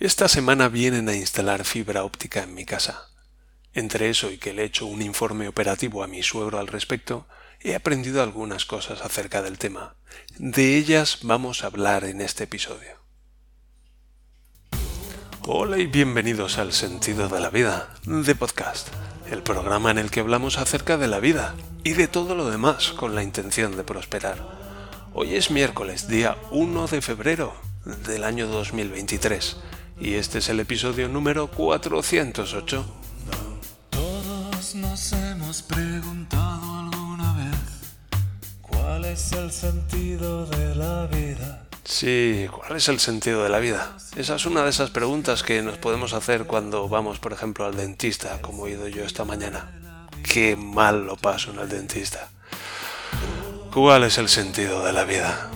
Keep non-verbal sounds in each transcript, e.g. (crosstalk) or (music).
Esta semana vienen a instalar fibra óptica en mi casa. Entre eso y que le he hecho un informe operativo a mi suegro al respecto, he aprendido algunas cosas acerca del tema. De ellas vamos a hablar en este episodio. Hola y bienvenidos al Sentido de la Vida, de Podcast, el programa en el que hablamos acerca de la vida y de todo lo demás con la intención de prosperar. Hoy es miércoles, día 1 de febrero del año 2023, y este es el episodio número 408. Todos nos hemos preguntado alguna vez cuál es el sentido de la vida. Sí, ¿cuál es el sentido de la vida? Esa es una de esas preguntas que nos podemos hacer cuando vamos, por ejemplo, al dentista, como he ido yo esta mañana. Qué mal lo paso en el dentista. ¿Cuál es el sentido de la vida?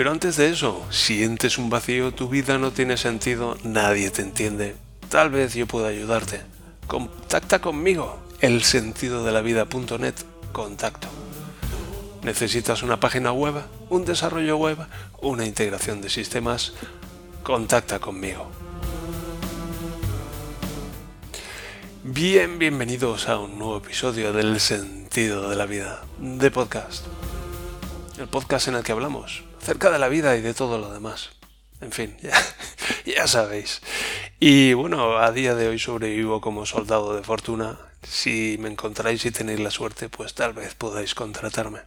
Pero antes de eso, sientes un vacío, tu vida no tiene sentido, nadie te entiende. Tal vez yo pueda ayudarte. Contacta conmigo, el sentido de la vida.net, contacto. ¿Necesitas una página web, un desarrollo web, una integración de sistemas? Contacta conmigo. Bien, bienvenidos a un nuevo episodio del sentido de la vida, de podcast. El podcast en el que hablamos acerca de la vida y de todo lo demás. En fin, (laughs) ya, sabéis. Y bueno, a día de hoy sobrevivo como soldado de fortuna. Si me encontráis y tenéis la suerte, pues tal vez podáis contratarme.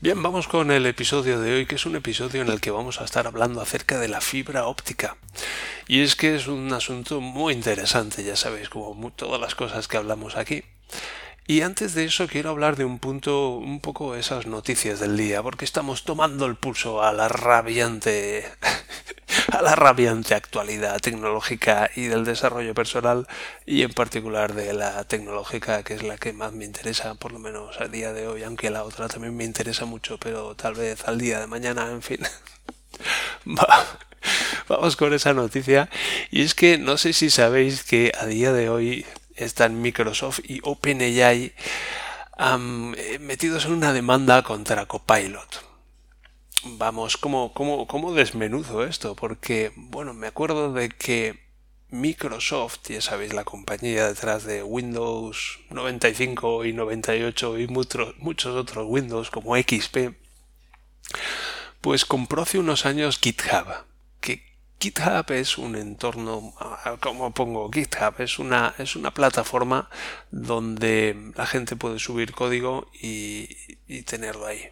Bien, vamos con el episodio de hoy, que es un episodio en el que vamos a estar hablando acerca de la fibra óptica. Y es que es un asunto muy interesante, ya sabéis, como todas las cosas que hablamos aquí. Y antes de eso quiero hablar de un punto, un poco esas noticias del día, porque estamos tomando el pulso a la rabiante, (laughs) a la rabiante actualidad tecnológica y del desarrollo personal y en particular de la tecnológica, que es la que más me interesa, por lo menos a día de hoy, aunque la otra también me interesa mucho, pero tal vez al día de mañana, en fin. (laughs) Vamos con esa noticia. Y es que no sé si sabéis que a día de hoy están Microsoft y OpenAI eh, metidos en una demanda contra Copilot. Vamos, ¿cómo, cómo, cómo desmenuzo esto? Porque, bueno, me acuerdo de que Microsoft, ya sabéis, la compañía detrás de Windows 95 y 98 y muchos, muchos otros Windows como XP, pues compró hace unos años GitHub. GitHub es un entorno, como pongo GitHub, es una, es una plataforma donde la gente puede subir código y, tenerlo ahí.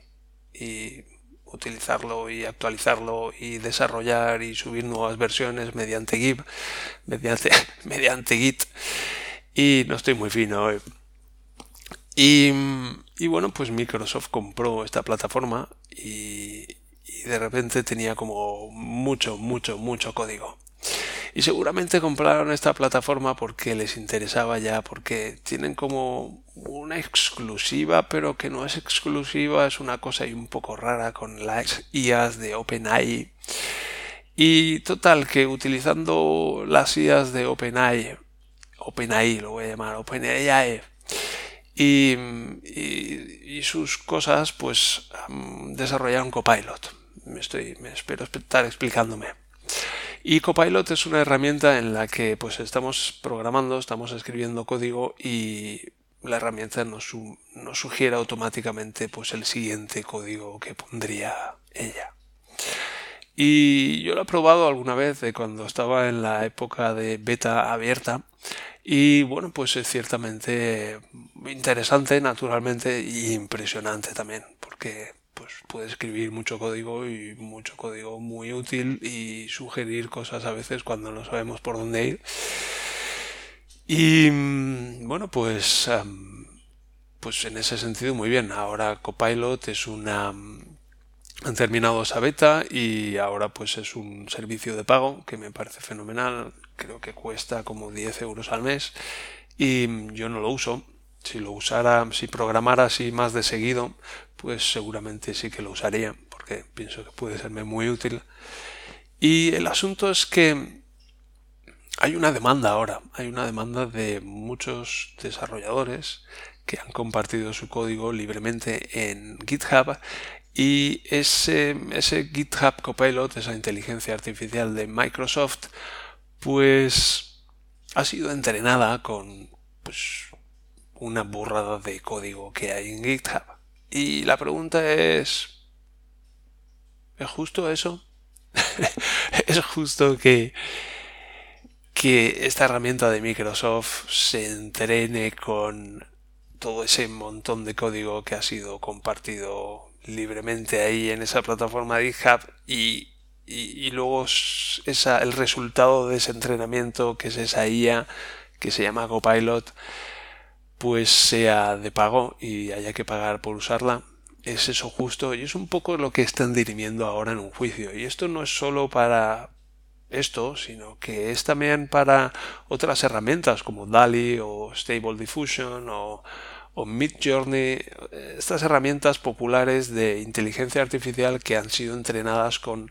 Y utilizarlo y actualizarlo y desarrollar y subir nuevas versiones mediante Git, mediante, (laughs) mediante Git. Y no estoy muy fino hoy. Y, y bueno, pues Microsoft compró esta plataforma y, y de repente tenía como mucho, mucho, mucho código. Y seguramente compraron esta plataforma porque les interesaba ya, porque tienen como una exclusiva, pero que no es exclusiva, es una cosa ahí un poco rara con las IAs de OpenAI. Y total, que utilizando las IAs de OpenAI, OpenAI lo voy a llamar, OpenAI, y, y, sus cosas, pues desarrollaron Copilot me, estoy, me espero estar explicándome. Y Copilot es una herramienta en la que pues estamos programando, estamos escribiendo código y la herramienta nos, nos sugiere automáticamente pues el siguiente código que pondría ella. Y yo lo he probado alguna vez cuando estaba en la época de beta abierta y bueno pues es ciertamente interesante naturalmente y impresionante también porque pues puede escribir mucho código y mucho código muy útil y sugerir cosas a veces cuando no sabemos por dónde ir. Y mm, bueno, pues, pues en ese sentido muy bien. Ahora Copilot es una... Han terminado esa beta y ahora pues es un servicio de pago que me parece fenomenal. Creo que cuesta como 10 euros al mes y yo no lo uso si lo usara, si programara así más de seguido, pues seguramente sí que lo usaría, porque pienso que puede serme muy útil. Y el asunto es que hay una demanda ahora, hay una demanda de muchos desarrolladores que han compartido su código libremente en GitHub Y ese, ese GitHub Copilot, esa inteligencia artificial de Microsoft, pues ha sido entrenada con pues, una burrada de código que hay en GitHub. Y la pregunta es, ¿es justo eso? (laughs) ¿Es justo que, que esta herramienta de Microsoft se entrene con todo ese montón de código que ha sido compartido libremente ahí en esa plataforma de GitHub y, y, luego esa, el resultado de ese entrenamiento que es esa IA que se llama Copilot pues sea de pago y haya que pagar por usarla es eso justo. Y es un poco lo que están dirimiendo ahora en un juicio. Y esto no es solo para esto, sino que es también para otras herramientas como DALI o Stable Diffusion o, o Midjourney, estas herramientas populares de inteligencia artificial que han sido entrenadas con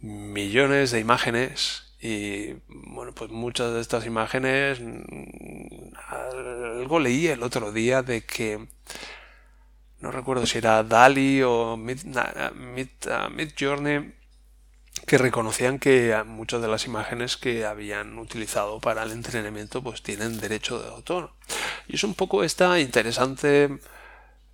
millones de imágenes y bueno, pues muchas de estas imágenes mm, algo leí el otro día de que no recuerdo si era DALI o Mid, Mid, Midjourney que reconocían que muchas de las imágenes que habían utilizado para el entrenamiento pues tienen derecho de autor. Y es un poco esta interesante,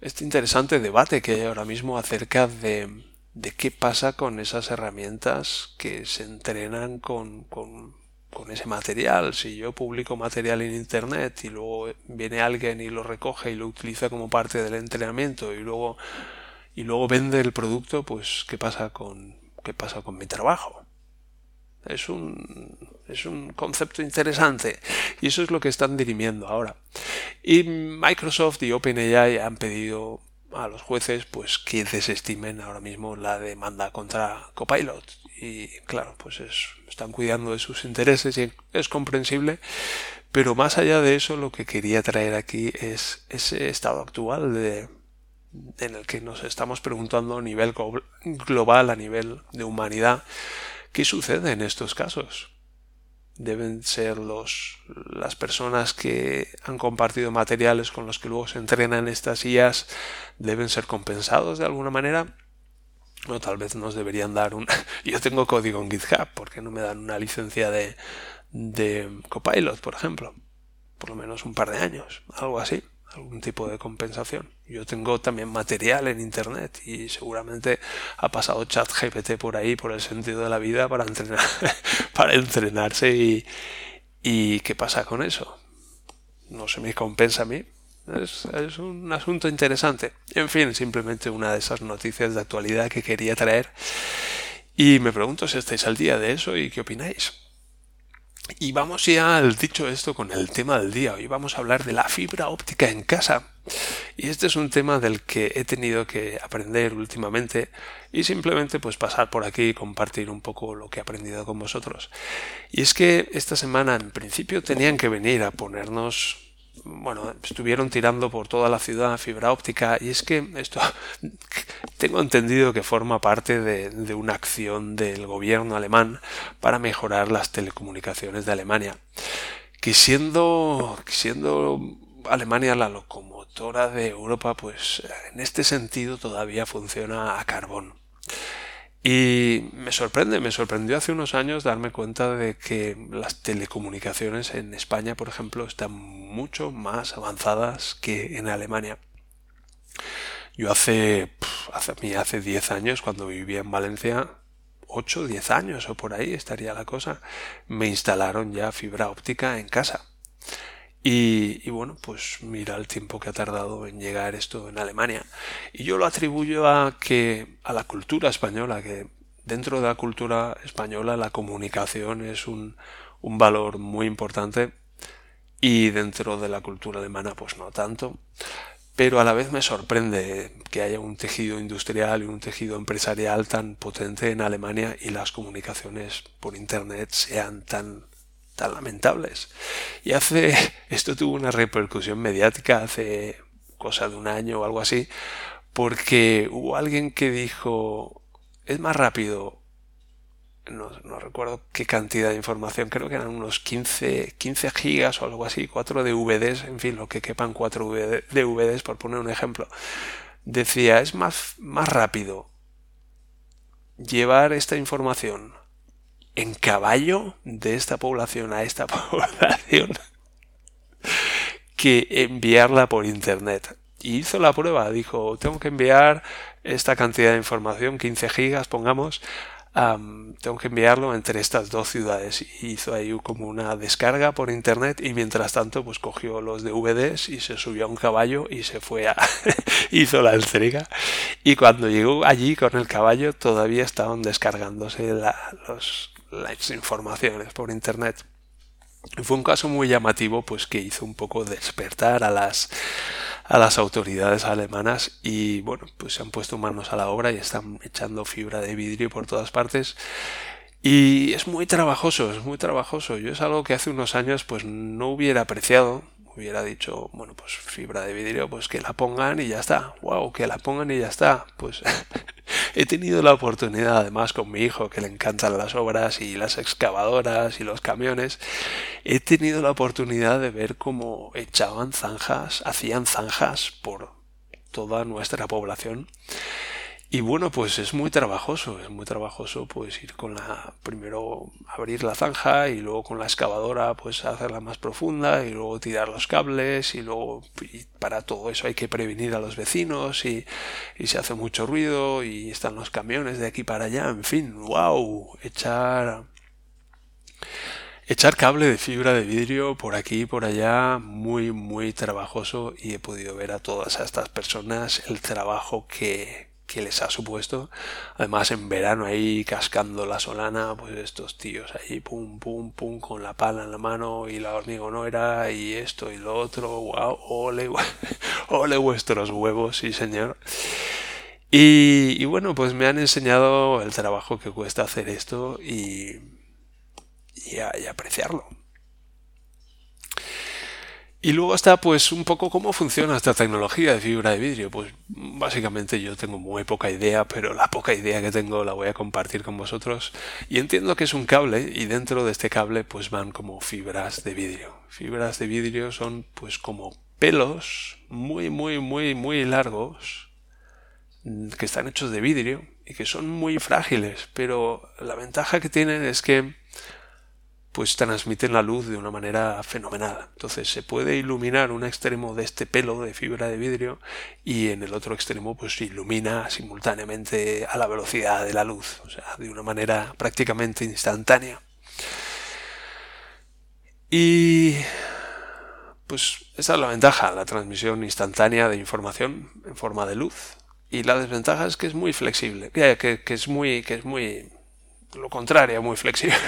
este interesante debate que hay ahora mismo acerca de, de qué pasa con esas herramientas que se entrenan con, con, con ese material. Si yo publico material en Internet y luego viene alguien y lo recoge y lo utiliza como parte del entrenamiento y luego, y luego vende el producto, pues ¿qué pasa con, qué pasa con mi trabajo. Es un, es un concepto interesante y eso es lo que están dirimiendo ahora. Y Microsoft y OpenAI han pedido a los jueces pues que desestimen ahora mismo la demanda contra Copilot y claro pues están cuidando de sus intereses y es comprensible pero más allá de eso lo que quería traer aquí es ese estado actual de, en el que nos estamos preguntando a nivel global, a nivel de humanidad, ¿qué sucede en estos casos? Deben ser los, las personas que han compartido materiales con los que luego se entrenan estas IAs, deben ser compensados de alguna manera. O tal vez nos deberían dar un... (laughs) Yo tengo código en GitHub, ¿por qué no me dan una licencia de, de Copilot, por ejemplo? Por lo menos un par de años, algo así algún tipo de compensación. Yo tengo también material en internet y seguramente ha pasado chat GPT por ahí, por el sentido de la vida, para entrenar, (laughs) para entrenarse y, y ¿qué pasa con eso? No se me compensa a mí. Es, es un asunto interesante. En fin, simplemente una de esas noticias de actualidad que quería traer. Y me pregunto si estáis al día de eso y qué opináis. Y vamos ya al dicho esto con el tema del día. Hoy vamos a hablar de la fibra óptica en casa. Y este es un tema del que he tenido que aprender últimamente y simplemente pues pasar por aquí y compartir un poco lo que he aprendido con vosotros. Y es que esta semana en principio tenían que venir a ponernos bueno, estuvieron tirando por toda la ciudad fibra óptica y es que esto (laughs) tengo entendido que forma parte de, una acción del gobierno alemán para mejorar las telecomunicaciones de Alemania. Que siendo, siendo Alemania la locomotora de Europa, pues en este sentido todavía funciona a carbón. Y me sorprende, me sorprendió hace unos años darme cuenta de que las telecomunicaciones en España, por ejemplo, están mucho más avanzadas que en Alemania. Yo hace, hace, hace 10 años, cuando vivía en Valencia, 8, 10 años o por ahí estaría la cosa, me instalaron ya fibra óptica en casa. Y, bueno, pues mira el tiempo que ha tardado en llegar esto en Alemania. Y yo lo atribuyo a que a la cultura española, que dentro de la cultura española la comunicación es un, un valor muy importante y dentro de la cultura alemana pues no tanto. Pero a la vez me sorprende que haya un tejido industrial y un tejido empresarial tan potente en Alemania y las comunicaciones por Internet sean tan tan lamentables. Y hace, (laughs) esto tuvo una repercusión mediática hace cosa de un año o algo así, porque hubo alguien que dijo, es más rápido, no, recuerdo qué cantidad de información, creo que eran unos 15, 15 gigas o algo así, 4 DVDs, en fin, lo que quepan 4 DVDs, por poner un ejemplo. decía, es más, más rápido llevar esta información en caballo de esta población a esta (laughs) población que enviarla por internet. Y hizo la prueba, dijo, tengo que enviar esta cantidad de información, 15 gigas, pongamos, tengo que enviarlo entre estas dos ciudades. Y hizo ahí como una descarga por internet y mientras tanto pues cogió los DVDs y se subió a un caballo y se fue a... (laughs) hizo la entrega. Y cuando llegó allí con el caballo todavía estaban descargándose las informaciones por internet. Fue un caso muy llamativo pues que hizo un poco despertar a las a las autoridades alemanas y bueno, pues se han puesto manos a la obra y están echando fibra de vidrio por todas partes. Y es muy trabajoso, es muy trabajoso. Yo es algo que hace unos años pues no hubiera apreciado, hubiera dicho, bueno, pues fibra de vidrio, pues que la pongan y ya está. Wow, que la pongan y ya está. Pues (laughs) he tenido la oportunidad, además con mi hijo, que le encantan las obras y las excavadoras y los camiones, he tenido la oportunidad de ver cómo echaban zanjas, hacían zanjas por toda nuestra población y bueno, pues es muy trabajoso, es muy trabajoso pues ir con la, primero abrir la zanja y luego con la excavadora pues hacerla más profunda y luego tirar los cables y luego para todo eso hay que prevenir a los vecinos y, y se hace mucho ruido y están los camiones de aquí para allá, en fin, wow, echar echar cable de fibra de vidrio por aquí y por allá, muy, muy trabajoso y he podido ver a todas estas personas el trabajo que, que les ha supuesto. Además, en verano ahí cascando la solana, pues estos tíos ahí, pum, pum, pum, con la pala en la mano y la hormigonera y esto y lo otro. ¡Wow! ¡Ole, (laughs) ole vuestros huevos! Sí, señor. Y, bueno, pues me han enseñado el trabajo que cuesta hacer esto y, y apreciarlo. Y luego está pues un poco cómo funciona esta tecnología de fibra de vidrio. Pues básicamente yo tengo muy poca idea, pero la poca idea que tengo la voy a compartir con vosotros. Y entiendo que es un cable y dentro de este cable pues van como fibras de vidrio. Fibras de vidrio son pues como pelos muy muy muy muy largos que están hechos de vidrio y que son muy frágiles, pero la ventaja que tienen es que pues transmiten la luz de una manera fenomenal. Entonces se puede iluminar un extremo de este pelo de fibra de vidrio y en el otro extremo pues ilumina simultáneamente a la velocidad de la luz, o sea, de una manera prácticamente instantánea. Y pues esa es la ventaja, la transmisión instantánea de información en forma de luz. Y la desventaja es que es muy flexible, que, que es muy, que es muy, lo contrario, muy flexible.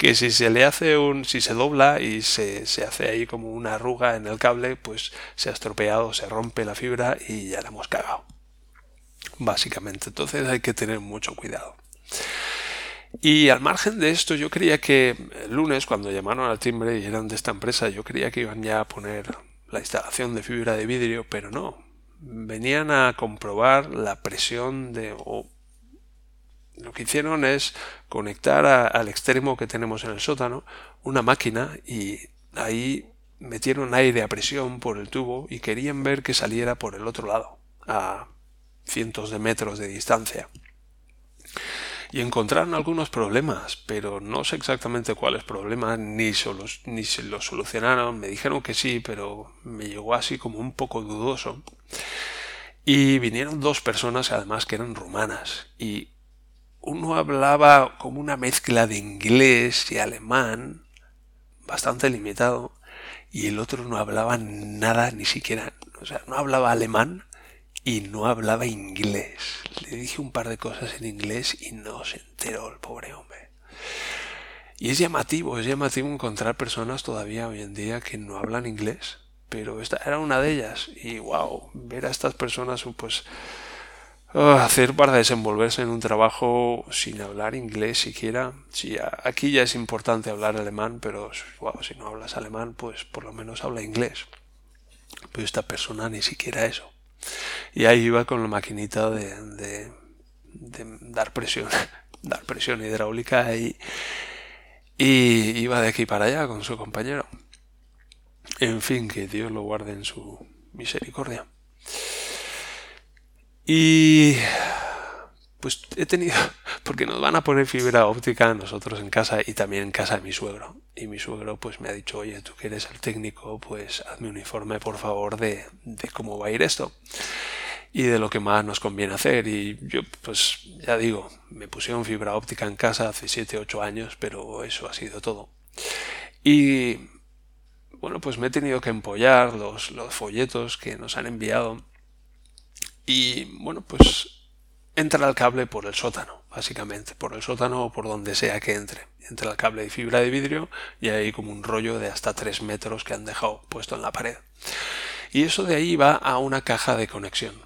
Que si se le hace un, si se dobla y se, se, hace ahí como una arruga en el cable, pues se ha estropeado, se rompe la fibra y ya la hemos cagado. Básicamente, entonces hay que tener mucho cuidado. Y al margen de esto, yo creía que el lunes, cuando llamaron al timbre y eran de esta empresa, yo creía que iban ya a poner la instalación de fibra de vidrio, pero no. Venían a comprobar la presión de, lo que hicieron es conectar al extremo que tenemos en el sótano una máquina y ahí metieron aire a presión por el tubo y querían ver que saliera por el otro lado, a cientos de metros de distancia. Y encontraron algunos problemas, pero no sé exactamente cuáles problemas, ni, ni se los solucionaron. Me dijeron que sí, pero me llegó así como un poco dudoso. Y vinieron dos personas además que eran rumanas y uno hablaba como una mezcla de inglés y alemán, bastante limitado, y el otro no hablaba nada, ni siquiera, o sea, no hablaba alemán y no hablaba inglés. Le dije un par de cosas en inglés y no se enteró el pobre hombre. Y es llamativo, es llamativo encontrar personas todavía hoy en día que no hablan inglés, pero esta era una de ellas. Y wow, ver a estas personas pues hacer para desenvolverse en un trabajo sin hablar inglés siquiera. Sí, aquí ya es importante hablar alemán, pero si no hablas alemán, pues por lo menos habla inglés. Pero esta persona ni siquiera eso. Y ahí iba con la maquinita de, de, dar presión, (laughs) dar presión hidráulica y, y iba de aquí para allá con su compañero. En fin, que Dios lo guarde en su misericordia. Y pues he tenido, (laughs) porque nos van a poner fibra óptica nosotros en casa y también en casa de mi suegro. Y mi suegro pues me ha dicho, oye, tú que eres el técnico, pues hazme un informe por favor de, cómo va a ir esto y de lo que más nos conviene hacer. Y yo, pues ya digo, me pusieron fibra óptica en casa hace 7, 8 años, pero eso ha sido todo. Y bueno, pues me he tenido que empollar los, los folletos que nos han enviado. Y bueno, pues entra el cable por el sótano, básicamente, por el sótano o por donde sea que entre. Entra el cable de fibra de vidrio y hay como un rollo de hasta 3 metros que han dejado puesto en la pared. Y eso de ahí va a una caja de conexión.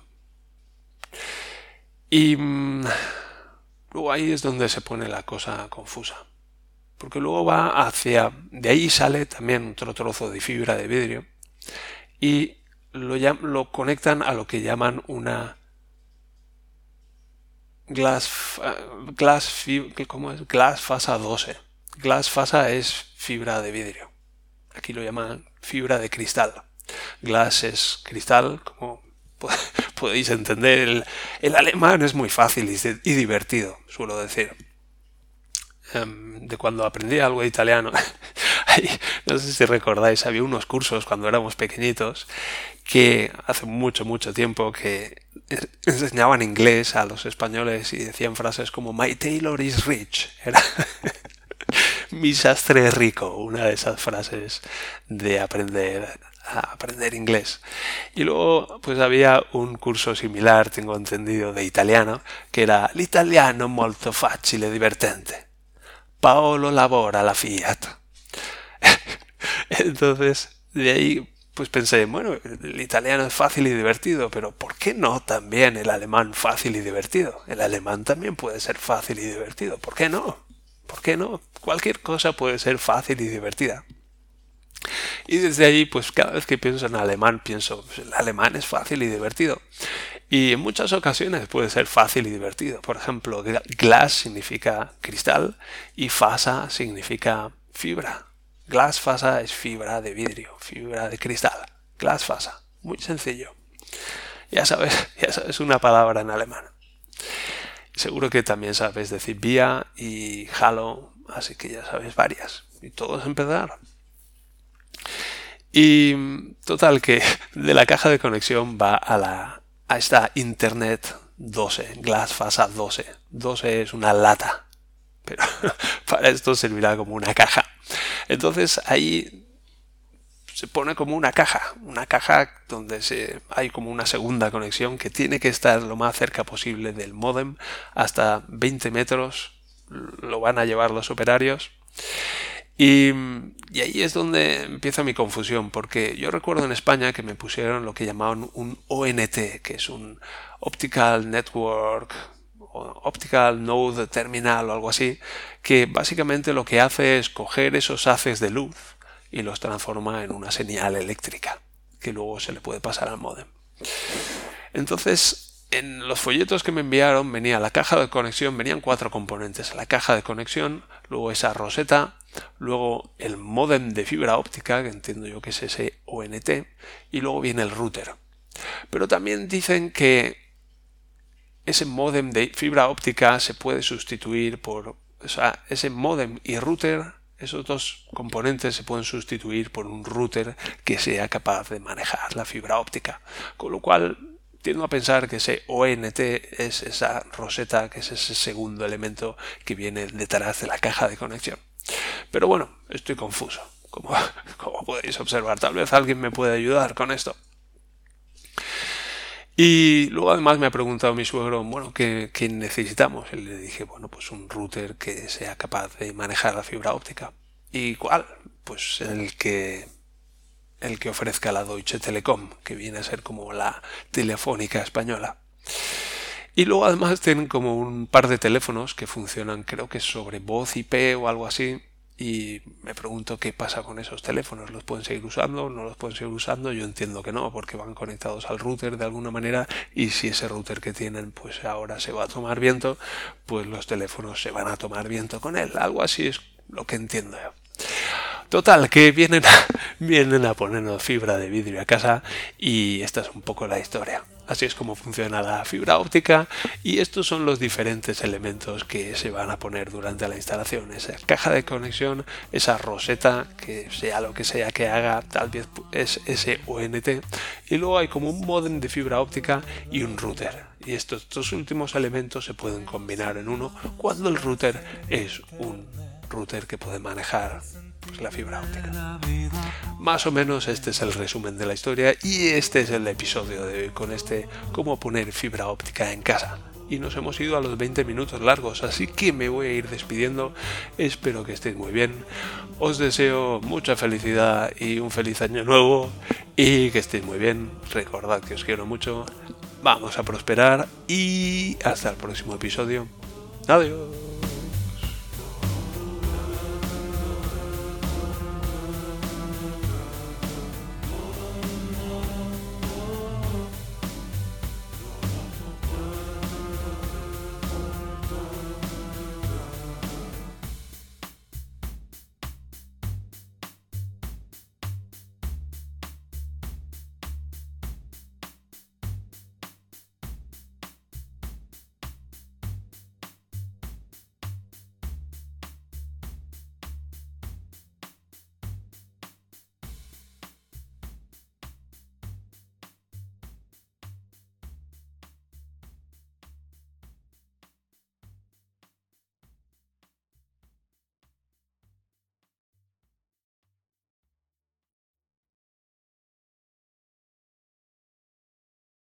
Y mm, luego ahí es donde se pone la cosa confusa. Porque luego va hacia... De ahí sale también otro trozo de fibra de vidrio y lo, lo conectan a lo que llaman una glass, glass, ¿cómo es? glass fasa 12. Glass fasa es fibra de vidrio. Aquí lo llaman fibra de cristal. Glass es cristal, como (laughs) podéis entender. El, alemán es muy fácil y, divertido, suelo decir. Em, de cuando aprendí algo de italiano, (laughs) (laughs) no sé si recordáis, había unos cursos cuando éramos pequeñitos que hace mucho, mucho tiempo que enseñaban inglés a los españoles y decían frases como My tailor is rich. (laughs) Era (laughs) mi sastre es rico, una de esas frases de aprender aprender inglés. Y luego pues había un curso similar, tengo entendido, de italiano, que era l'italiano molto facile e divertente. Paolo lavora la Fiat. (laughs) Entonces, de ahí pues pensé, bueno, el italiano es fácil y divertido, pero ¿por qué no también el alemán fácil y divertido? El alemán también puede ser fácil y divertido, ¿por qué no? ¿Por qué no? Cualquier cosa puede ser fácil y divertida. Y desde ahí, pues cada vez que pienso en alemán, pienso, pues, el alemán es fácil y divertido. Y en muchas ocasiones puede ser fácil y divertido. Por ejemplo, glass significa cristal y fasa significa fibra. Glass fasa es fibra de vidrio, fibra de cristal. Glass fasa. Muy sencillo. Ya sabes, (laughs) ya sabes una palabra en alemán. Seguro que también sabes decir vía y halo, así que ya sabes varias. Y todo es empezar. Y total que (laughs) de la caja de conexión va a la a esta Internet 12, Glass Fasa 12. 12 es una lata, pero (laughs) para esto servirá como una caja. Entonces ahí se pone como una caja, una caja donde se, hay como una segunda conexión que tiene que estar lo más cerca posible del modem, hasta 20 metros lo van a llevar los operarios. Y, y, ahí es donde empieza mi confusión, porque yo recuerdo en España que me pusieron lo que llamaban un ONT, que es un Optical Network Optical Node Terminal o algo así, que básicamente lo que hace es coger esos haces de luz y los transforma en una señal eléctrica, que luego se le puede pasar al modem. Entonces, en los folletos que me enviaron venía la caja de conexión, venían cuatro componentes, la caja de conexión, luego esa roseta, luego el modem de fibra óptica, que entiendo yo que es ese ONT, y luego viene el router. Pero también dicen que ese modem de fibra óptica se puede sustituir por, o sea, ese modem y router, esos dos componentes se pueden sustituir por un router que sea capaz de manejar la fibra óptica. Con lo cual, tiendo a pensar que ese ONT es esa roseta, que es ese segundo elemento que viene detrás de la caja de conexión. Pero bueno, estoy confuso, como, (laughs) como podéis observar. Tal vez alguien me puede ayudar con esto. Y luego además me ha preguntado mi suegro, bueno, ¿qué, necesitamos? Y le dije, bueno, pues un router que sea capaz de manejar la fibra óptica. ¿Y cuál? Pues el que el que ofrezca la Deutsche Telekom, que viene a ser como la telefónica española. Y luego además tienen como un par de teléfonos que funcionan, creo que sobre voz IP o algo así, y me pregunto qué pasa con esos teléfonos. ¿Los pueden seguir usando? ¿No los pueden seguir usando? Yo entiendo que no, porque van conectados al router de alguna manera y si ese router que tienen pues ahora se va a tomar viento, pues los teléfonos se van a tomar viento con él. Algo así es lo que entiendo yo. Total, que vienen (laughs) vienen a ponernos fibra de vidrio a casa y esta es un poco la historia. Así es como funciona la fibra óptica y estos son los diferentes elementos que se van a poner durante la instalación. Esa caja de conexión, esa roseta, que sea lo que sea que haga, tal vez es SONT. Y luego hay como un modem de fibra óptica y un router. Y estos dos últimos elementos se pueden combinar en uno cuando el router es un router que puede manejar pues, la fibra óptica. Más o menos este es el resumen de la historia y este es el episodio de hoy con este cómo poner fibra óptica en casa. Y nos hemos ido a los 20 minutos largos, así que me voy a ir despidiendo. Espero que estéis muy bien. Os deseo mucha felicidad y un feliz año nuevo y que estéis muy bien. Recordad que os quiero mucho. Vamos a prosperar y hasta el próximo episodio. Adiós.